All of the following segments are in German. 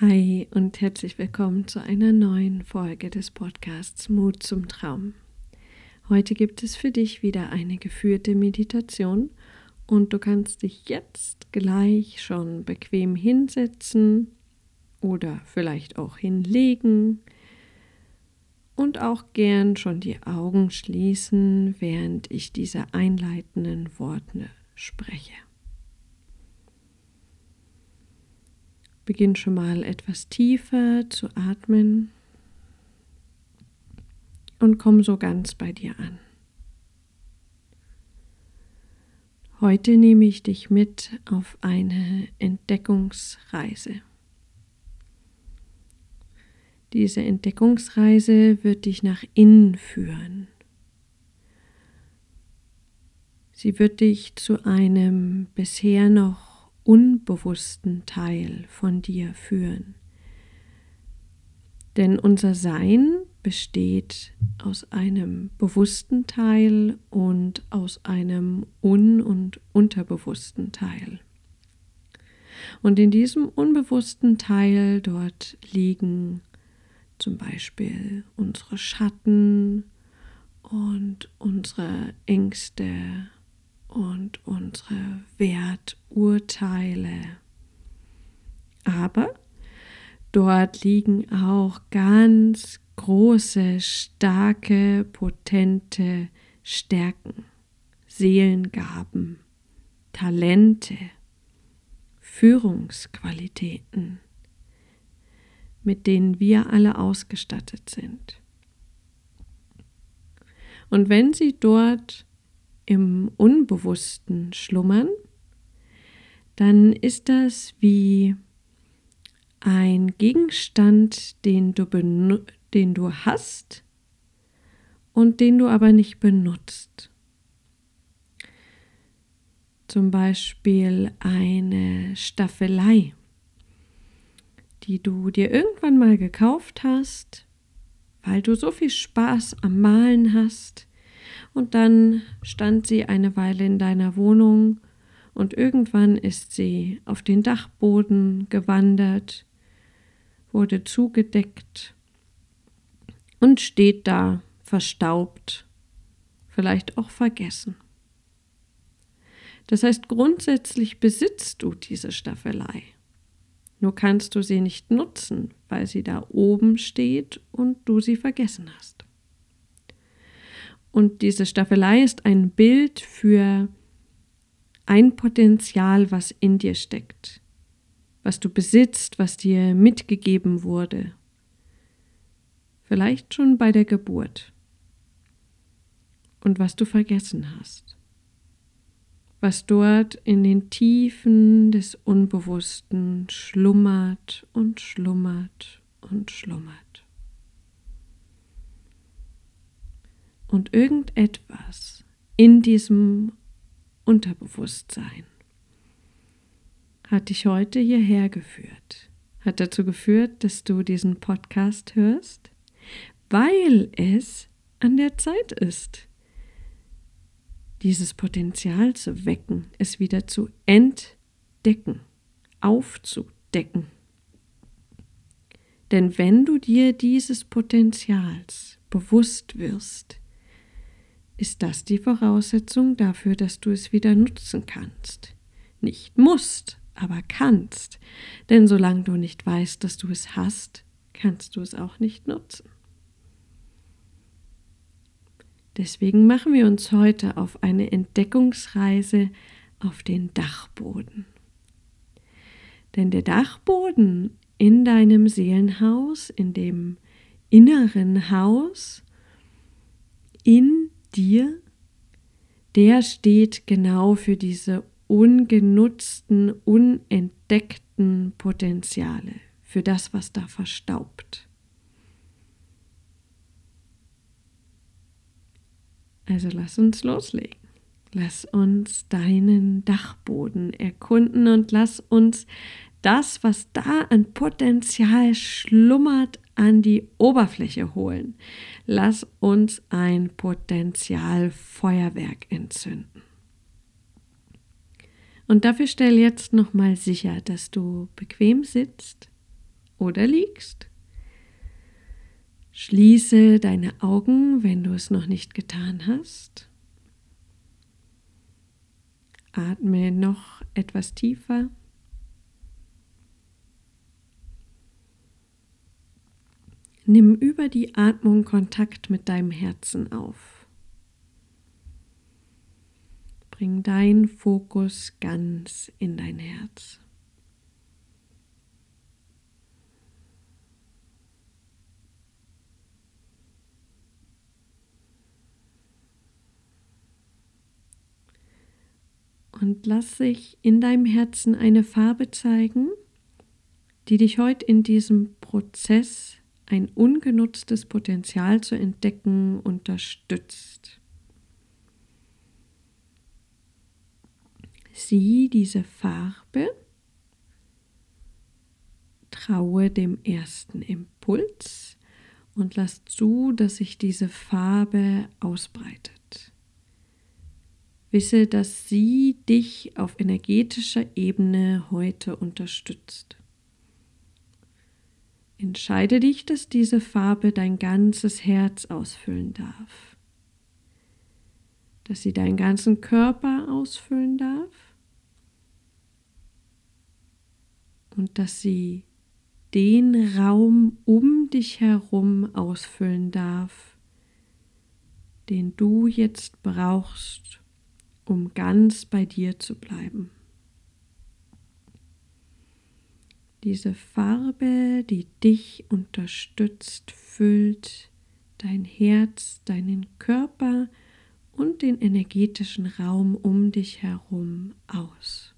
Hi und herzlich willkommen zu einer neuen Folge des Podcasts Mut zum Traum. Heute gibt es für dich wieder eine geführte Meditation und du kannst dich jetzt gleich schon bequem hinsetzen oder vielleicht auch hinlegen und auch gern schon die Augen schließen, während ich diese einleitenden Worte spreche. Beginn schon mal etwas tiefer zu atmen und komm so ganz bei dir an. Heute nehme ich dich mit auf eine Entdeckungsreise. Diese Entdeckungsreise wird dich nach innen führen. Sie wird dich zu einem bisher noch unbewussten Teil von dir führen. Denn unser Sein besteht aus einem bewussten Teil und aus einem un- und unterbewussten Teil. Und in diesem unbewussten Teil dort liegen zum Beispiel unsere Schatten und unsere Ängste und unsere Werturteile. Aber dort liegen auch ganz große, starke, potente Stärken, Seelengaben, Talente, Führungsqualitäten, mit denen wir alle ausgestattet sind. Und wenn sie dort im Unbewussten schlummern, dann ist das wie ein Gegenstand, den du, den du hast und den du aber nicht benutzt. Zum Beispiel eine Staffelei, die du dir irgendwann mal gekauft hast, weil du so viel Spaß am Malen hast, und dann stand sie eine Weile in deiner Wohnung und irgendwann ist sie auf den Dachboden gewandert, wurde zugedeckt und steht da verstaubt, vielleicht auch vergessen. Das heißt, grundsätzlich besitzt du diese Staffelei. Nur kannst du sie nicht nutzen, weil sie da oben steht und du sie vergessen hast. Und diese Staffelei ist ein Bild für ein Potenzial, was in dir steckt, was du besitzt, was dir mitgegeben wurde. Vielleicht schon bei der Geburt. Und was du vergessen hast. Was dort in den Tiefen des Unbewussten schlummert und schlummert und schlummert. Und irgendetwas in diesem Unterbewusstsein hat dich heute hierher geführt, hat dazu geführt, dass du diesen Podcast hörst, weil es an der Zeit ist, dieses Potenzial zu wecken, es wieder zu entdecken, aufzudecken. Denn wenn du dir dieses Potenzials bewusst wirst, ist das die Voraussetzung dafür, dass du es wieder nutzen kannst. Nicht musst, aber kannst. Denn solange du nicht weißt, dass du es hast, kannst du es auch nicht nutzen. Deswegen machen wir uns heute auf eine Entdeckungsreise auf den Dachboden. Denn der Dachboden in deinem Seelenhaus, in dem inneren Haus, in dir, der steht genau für diese ungenutzten, unentdeckten Potenziale, für das, was da verstaubt. Also lass uns loslegen. Lass uns deinen Dachboden erkunden und lass uns das, was da an Potenzial schlummert, an die Oberfläche holen. Lass uns ein Potenzialfeuerwerk entzünden. Und dafür stell jetzt nochmal sicher, dass du bequem sitzt, oder liegst. Schließe deine Augen, wenn du es noch nicht getan hast. Atme noch etwas tiefer. Nimm über die Atmung Kontakt mit deinem Herzen auf. Bring deinen Fokus ganz in dein Herz. Und lass sich in deinem Herzen eine Farbe zeigen, die dich heute in diesem Prozess ein ungenutztes Potenzial zu entdecken unterstützt. Sieh diese Farbe, traue dem ersten Impuls und lass zu, dass sich diese Farbe ausbreitet. Wisse, dass sie dich auf energetischer Ebene heute unterstützt. Entscheide dich, dass diese Farbe dein ganzes Herz ausfüllen darf, dass sie deinen ganzen Körper ausfüllen darf und dass sie den Raum um dich herum ausfüllen darf, den du jetzt brauchst, um ganz bei dir zu bleiben. Diese Farbe, die dich unterstützt, füllt dein Herz, deinen Körper und den energetischen Raum um dich herum aus.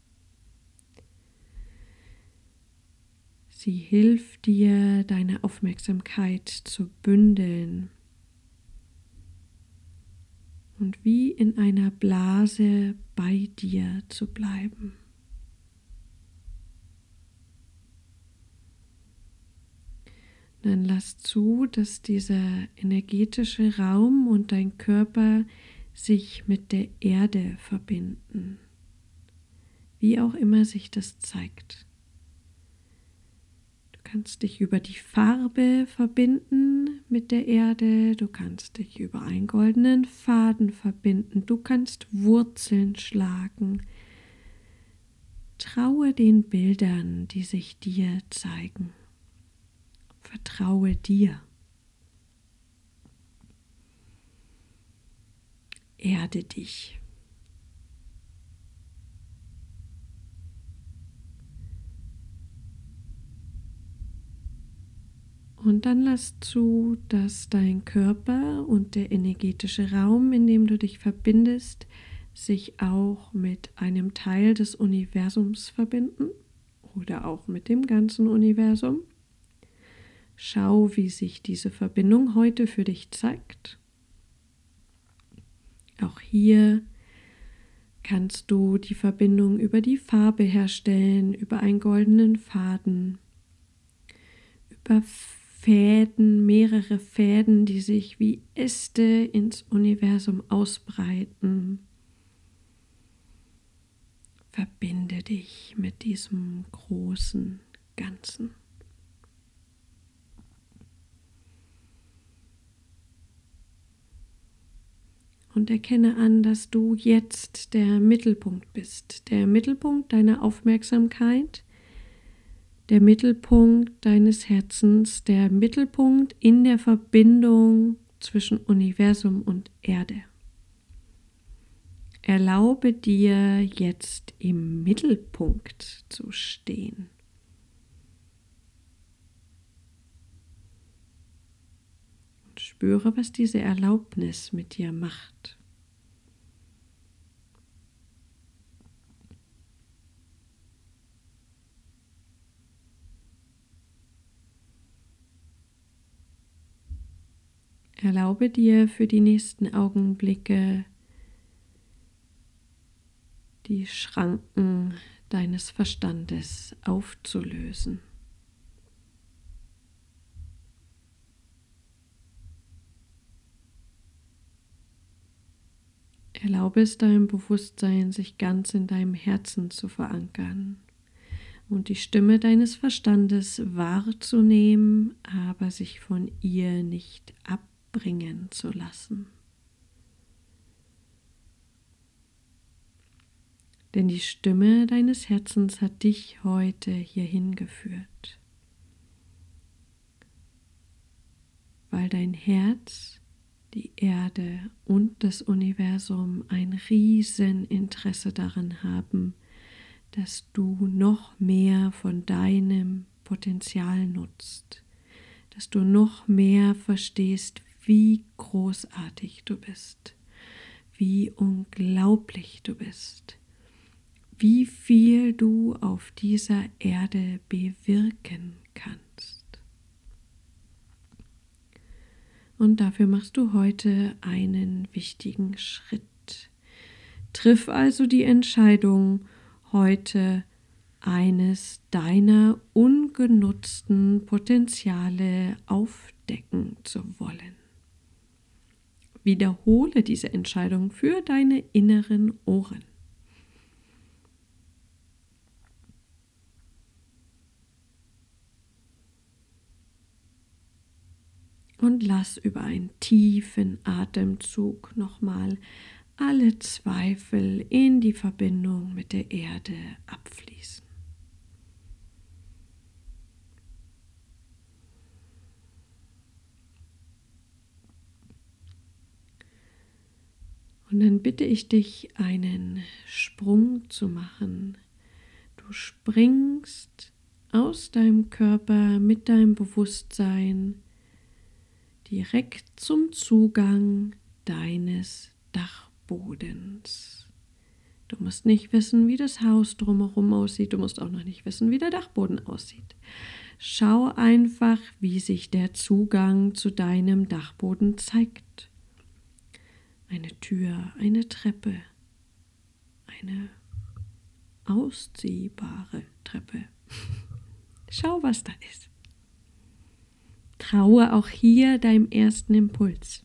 Sie hilft dir, deine Aufmerksamkeit zu bündeln und wie in einer Blase bei dir zu bleiben. Dann lass zu, dass dieser energetische Raum und dein Körper sich mit der Erde verbinden, wie auch immer sich das zeigt. Du kannst dich über die Farbe verbinden mit der Erde, du kannst dich über einen goldenen Faden verbinden, du kannst Wurzeln schlagen. Traue den Bildern, die sich dir zeigen. Vertraue dir. Erde dich. Und dann lass zu, dass dein Körper und der energetische Raum, in dem du dich verbindest, sich auch mit einem Teil des Universums verbinden oder auch mit dem ganzen Universum. Schau, wie sich diese Verbindung heute für dich zeigt. Auch hier kannst du die Verbindung über die Farbe herstellen, über einen goldenen Faden, über Fäden, mehrere Fäden, die sich wie Äste ins Universum ausbreiten. Verbinde dich mit diesem großen Ganzen. Und erkenne an, dass du jetzt der Mittelpunkt bist, der Mittelpunkt deiner Aufmerksamkeit, der Mittelpunkt deines Herzens, der Mittelpunkt in der Verbindung zwischen Universum und Erde. Erlaube dir jetzt im Mittelpunkt zu stehen. Spüre, was diese Erlaubnis mit dir macht. Erlaube dir für die nächsten Augenblicke die Schranken deines Verstandes aufzulösen. Erlaube es deinem Bewusstsein, sich ganz in deinem Herzen zu verankern. und die Stimme deines Verstandes wahrzunehmen, aber sich von ihr nicht abbringen zu lassen. Denn die Stimme deines Herzens hat dich heute hierhin geführt. Weil dein Herz, die Erde und das Universum ein Rieseninteresse daran haben, dass du noch mehr von deinem Potenzial nutzt, dass du noch mehr verstehst, wie großartig du bist, wie unglaublich du bist, wie viel du auf dieser Erde bewirken kannst. Und dafür machst du heute einen wichtigen Schritt. Triff also die Entscheidung, heute eines deiner ungenutzten Potenziale aufdecken zu wollen. Wiederhole diese Entscheidung für deine inneren Ohren. Und lass über einen tiefen Atemzug nochmal alle Zweifel in die Verbindung mit der Erde abfließen. Und dann bitte ich dich, einen Sprung zu machen. Du springst aus deinem Körper mit deinem Bewusstsein direkt zum Zugang deines. Dachbodens. Du musst nicht wissen, wie das Haus drumherum aussieht. Du musst auch noch nicht wissen, wie der Dachboden aussieht. Schau einfach, wie sich der Zugang zu deinem Dachboden zeigt. Eine Tür, eine Treppe, eine ausziehbare Treppe. Schau, was da ist. Traue auch hier deinem ersten Impuls.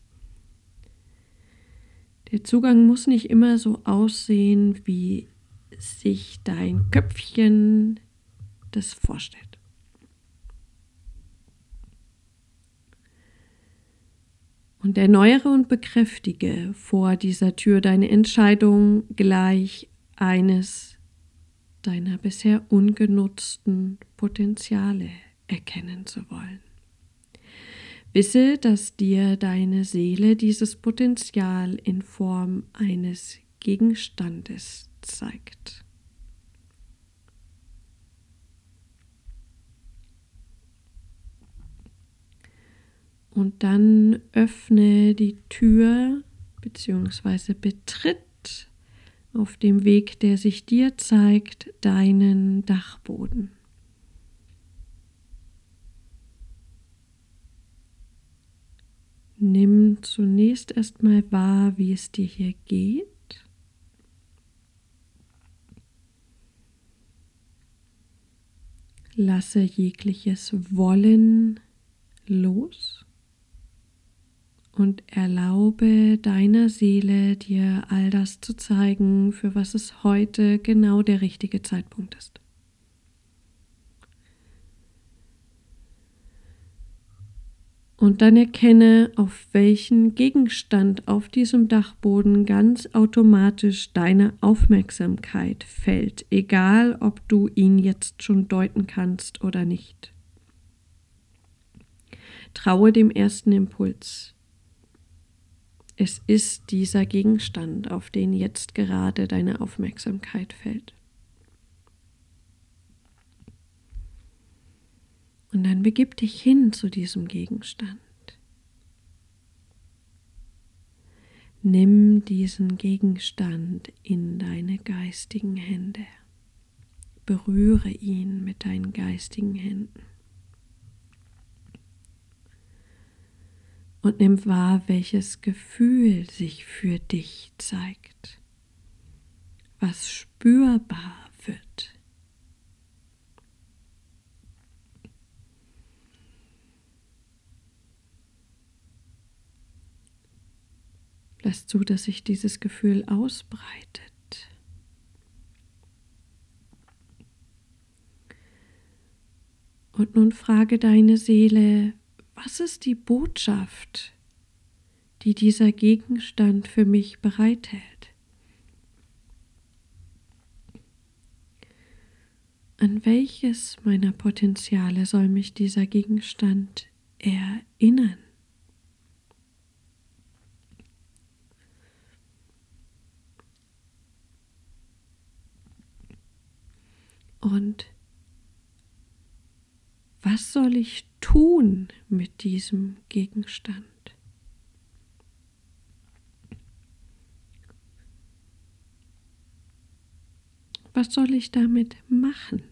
Der Zugang muss nicht immer so aussehen, wie sich dein Köpfchen das vorstellt. Und erneuere und bekräftige vor dieser Tür deine Entscheidung, gleich eines deiner bisher ungenutzten Potenziale erkennen zu wollen. Wisse, dass dir deine Seele dieses Potenzial in Form eines Gegenstandes zeigt. Und dann öffne die Tür bzw. betritt auf dem Weg, der sich dir zeigt, deinen Dachboden. Nimm zunächst erstmal wahr, wie es dir hier geht. Lasse jegliches Wollen los und erlaube deiner Seele dir all das zu zeigen, für was es heute genau der richtige Zeitpunkt ist. Und dann erkenne, auf welchen Gegenstand auf diesem Dachboden ganz automatisch deine Aufmerksamkeit fällt, egal ob du ihn jetzt schon deuten kannst oder nicht. Traue dem ersten Impuls. Es ist dieser Gegenstand, auf den jetzt gerade deine Aufmerksamkeit fällt. Und dann begib dich hin zu diesem Gegenstand. Nimm diesen Gegenstand in deine geistigen Hände. Berühre ihn mit deinen geistigen Händen. Und nimm wahr, welches Gefühl sich für dich zeigt, was spürbar wird. Lass zu, dass sich dieses Gefühl ausbreitet. Und nun frage deine Seele, was ist die Botschaft, die dieser Gegenstand für mich bereithält? An welches meiner Potenziale soll mich dieser Gegenstand erinnern? Und was soll ich tun mit diesem Gegenstand? Was soll ich damit machen?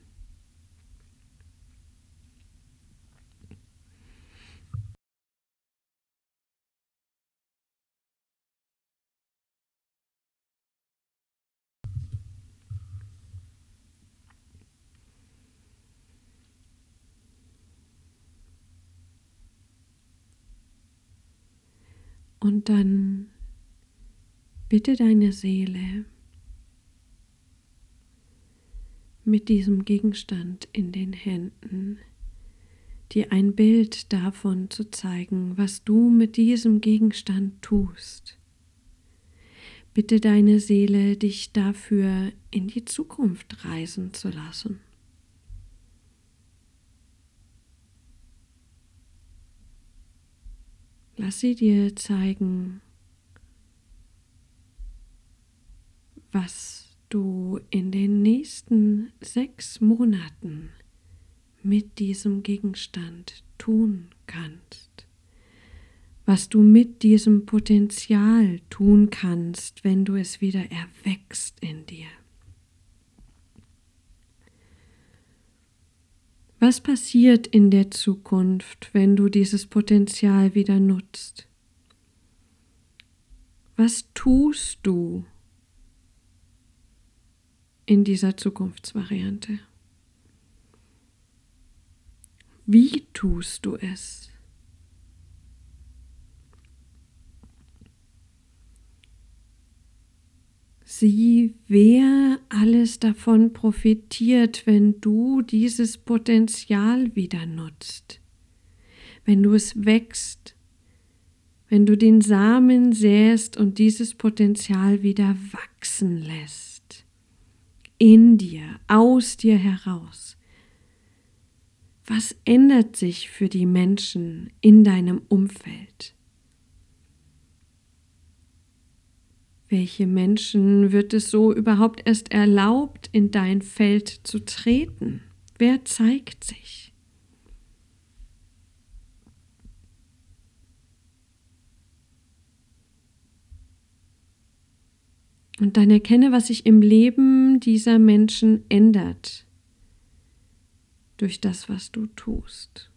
Und dann bitte deine Seele mit diesem Gegenstand in den Händen, dir ein Bild davon zu zeigen, was du mit diesem Gegenstand tust. Bitte deine Seele, dich dafür in die Zukunft reisen zu lassen. Lass sie dir zeigen, was du in den nächsten sechs Monaten mit diesem Gegenstand tun kannst, was du mit diesem Potenzial tun kannst, wenn du es wieder erwächst in dir. Was passiert in der Zukunft, wenn du dieses Potenzial wieder nutzt? Was tust du in dieser Zukunftsvariante? Wie tust du es? Sieh, wer alles davon profitiert, wenn du dieses Potenzial wieder nutzt, wenn du es wächst, wenn du den Samen säst und dieses Potenzial wieder wachsen lässt, in dir, aus dir heraus. Was ändert sich für die Menschen in deinem Umfeld? Welche Menschen wird es so überhaupt erst erlaubt, in dein Feld zu treten? Wer zeigt sich? Und dann erkenne, was sich im Leben dieser Menschen ändert durch das, was du tust.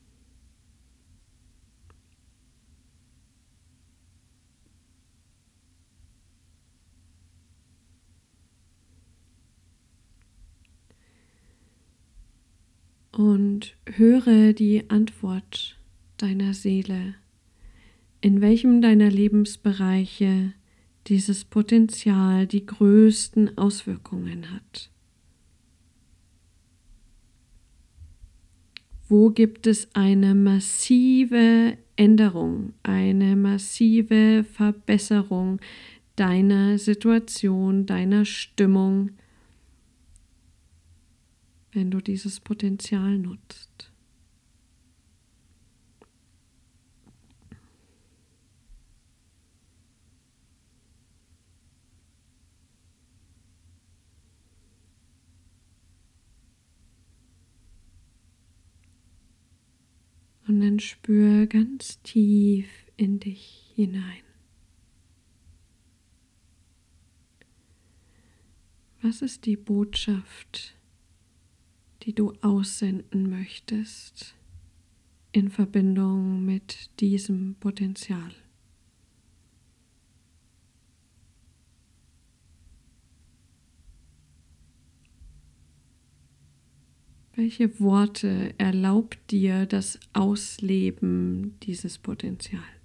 Und höre die Antwort deiner Seele, in welchem deiner Lebensbereiche dieses Potenzial die größten Auswirkungen hat. Wo gibt es eine massive Änderung, eine massive Verbesserung deiner Situation, deiner Stimmung, wenn du dieses Potenzial nutzt. Und dann spür ganz tief in dich hinein. Was ist die Botschaft, die du aussenden möchtest in Verbindung mit diesem Potenzial. Welche Worte erlaubt dir das Ausleben dieses Potenzials?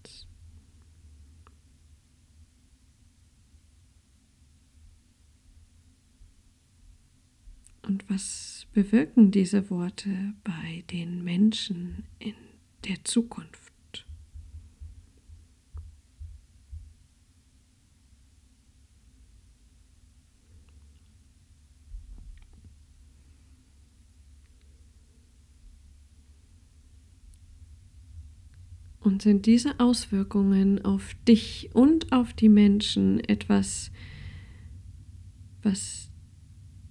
Und was bewirken diese Worte bei den Menschen in der Zukunft? Und sind diese Auswirkungen auf dich und auf die Menschen etwas, was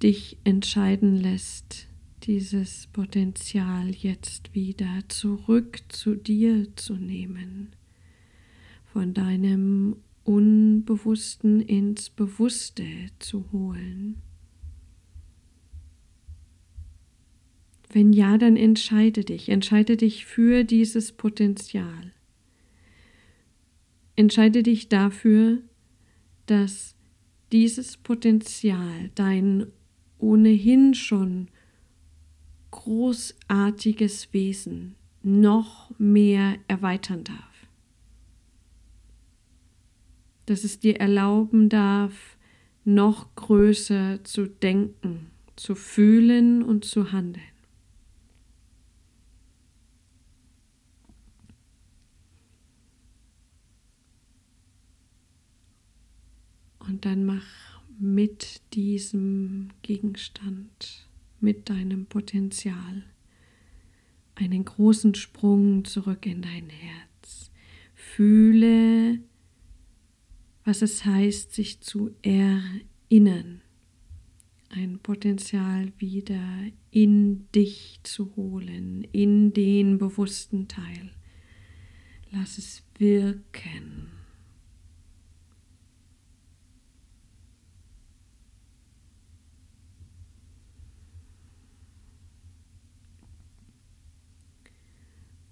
dich entscheiden lässt, dieses Potenzial jetzt wieder zurück zu dir zu nehmen, von deinem Unbewussten ins Bewusste zu holen. Wenn ja, dann entscheide dich, entscheide dich für dieses Potenzial. Entscheide dich dafür, dass dieses Potenzial dein ohnehin schon großartiges Wesen noch mehr erweitern darf. Dass es dir erlauben darf, noch größer zu denken, zu fühlen und zu handeln. Und dann mach mit diesem Gegenstand, mit deinem Potenzial einen großen Sprung zurück in dein Herz. Fühle, was es heißt, sich zu erinnern, ein Potenzial wieder in dich zu holen, in den bewussten Teil. Lass es wirken.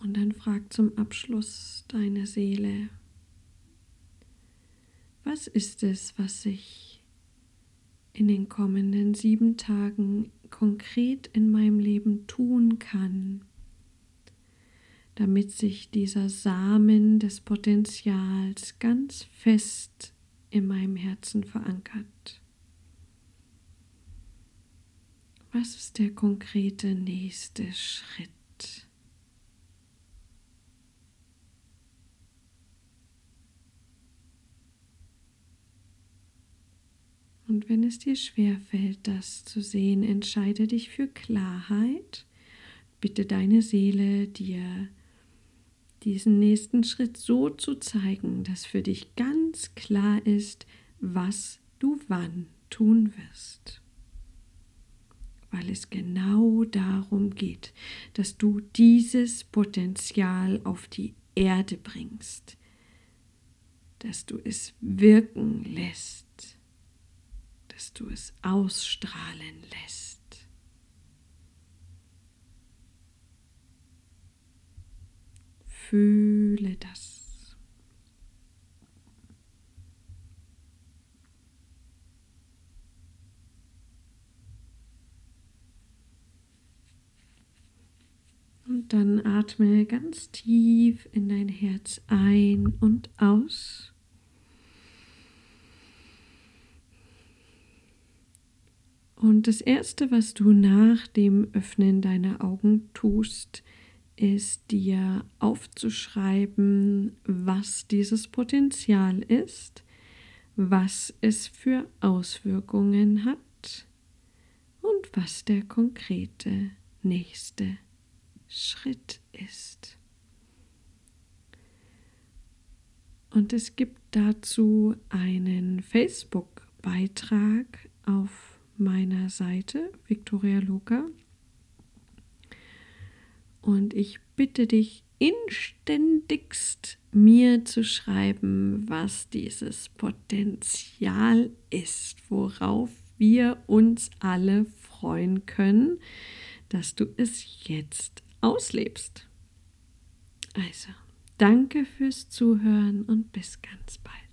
Und dann frag zum Abschluss deine Seele, was ist es, was ich in den kommenden sieben Tagen konkret in meinem Leben tun kann, damit sich dieser Samen des Potenzials ganz fest in meinem Herzen verankert. Was ist der konkrete nächste Schritt? Und wenn es dir schwer fällt, das zu sehen, entscheide dich für Klarheit. Bitte deine Seele dir diesen nächsten Schritt so zu zeigen, dass für dich ganz klar ist, was du wann tun wirst. Weil es genau darum geht, dass du dieses Potenzial auf die Erde bringst, dass du es wirken lässt dass du es ausstrahlen lässt. Fühle das. Und dann atme ganz tief in dein Herz ein und aus. Und das Erste, was du nach dem Öffnen deiner Augen tust, ist dir aufzuschreiben, was dieses Potenzial ist, was es für Auswirkungen hat und was der konkrete nächste Schritt ist. Und es gibt dazu einen Facebook-Beitrag auf meiner Seite, Victoria Luca. Und ich bitte dich inständigst, mir zu schreiben, was dieses Potenzial ist, worauf wir uns alle freuen können, dass du es jetzt auslebst. Also, danke fürs Zuhören und bis ganz bald.